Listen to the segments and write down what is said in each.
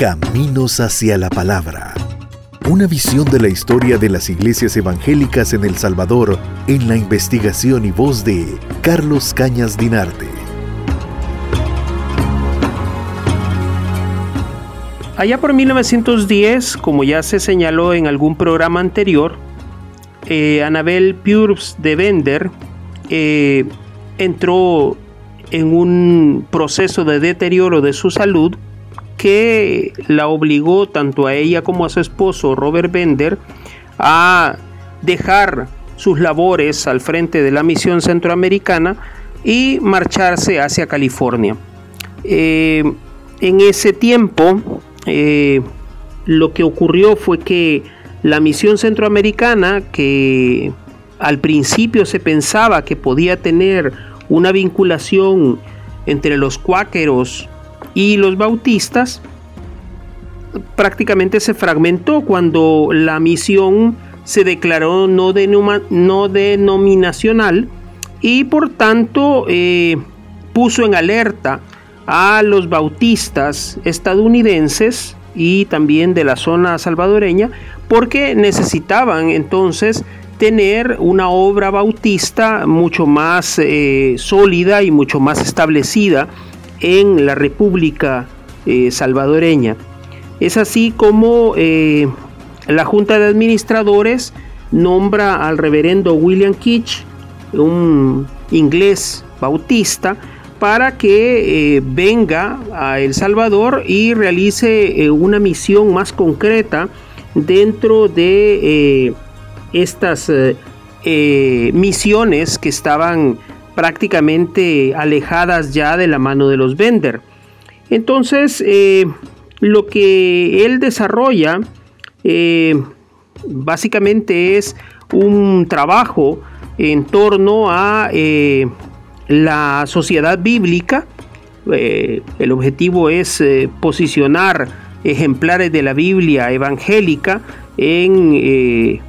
Caminos hacia la Palabra. Una visión de la historia de las iglesias evangélicas en El Salvador en la investigación y voz de Carlos Cañas Dinarte. Allá por 1910, como ya se señaló en algún programa anterior, eh, Anabel Purs de Bender eh, entró en un proceso de deterioro de su salud que la obligó tanto a ella como a su esposo Robert Bender a dejar sus labores al frente de la misión centroamericana y marcharse hacia California. Eh, en ese tiempo, eh, lo que ocurrió fue que la misión centroamericana, que al principio se pensaba que podía tener una vinculación entre los cuáqueros y los bautistas, prácticamente se fragmentó cuando la misión se declaró no, no denominacional y por tanto eh, puso en alerta a los bautistas estadounidenses y también de la zona salvadoreña porque necesitaban entonces tener una obra bautista mucho más eh, sólida y mucho más establecida en la República eh, salvadoreña. Es así como eh, la Junta de Administradores nombra al reverendo William Kitch, un inglés bautista, para que venga a El Salvador y realice una misión más concreta dentro de estas eh, eh, misiones que estaban prácticamente alejadas ya de la mano de los Bender. Entonces, eh, lo que él desarrolla básicamente es un trabajo en torno a la sociedad bíblica. el objetivo es posicionar ejemplares de la Biblia evangélica en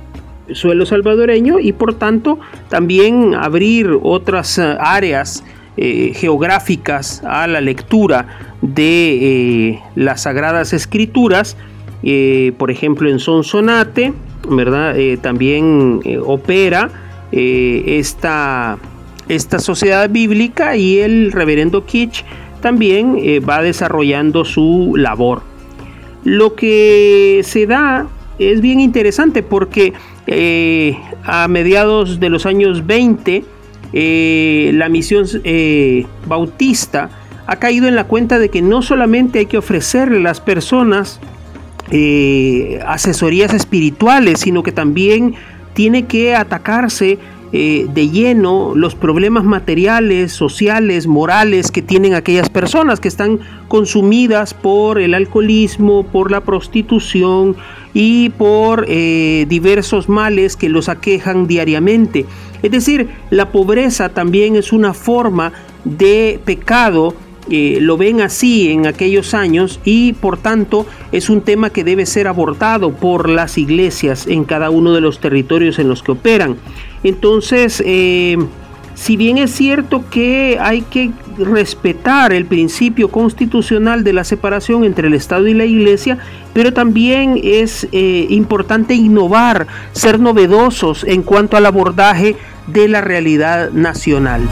suelo salvadoreño y por tanto también abrir otras eh, áreas eh, geográficas a la lectura de eh, las sagradas escrituras, por ejemplo en Sonsonate, ¿verdad? también opera esta, esta sociedad bíblica y el reverendo Kitsch también va desarrollando su labor. Lo que se da es bien interesante porque eh, a mediados de los años 20, eh, la misión eh, bautista ha caído en la cuenta de que no solamente hay que ofrecerle a las personas asesorías espirituales, sino que también tiene que atacarse de lleno los problemas materiales, sociales, morales que tienen aquellas personas que están consumidas por el alcoholismo, por la prostitución, y por eh, diversos males que los aquejan diariamente. Es decir, la pobreza también es una forma de pecado, eh, lo ven así en aquellos años y por tanto es un tema que debe ser abordado por las iglesias en cada uno de los territorios en los que operan. Entonces, eh, si bien es cierto que hay que respetar el principio constitucional de la separación entre el Estado y la Iglesia, pero también es eh, importante innovar, ser novedosos en cuanto al abordaje de la realidad nacional.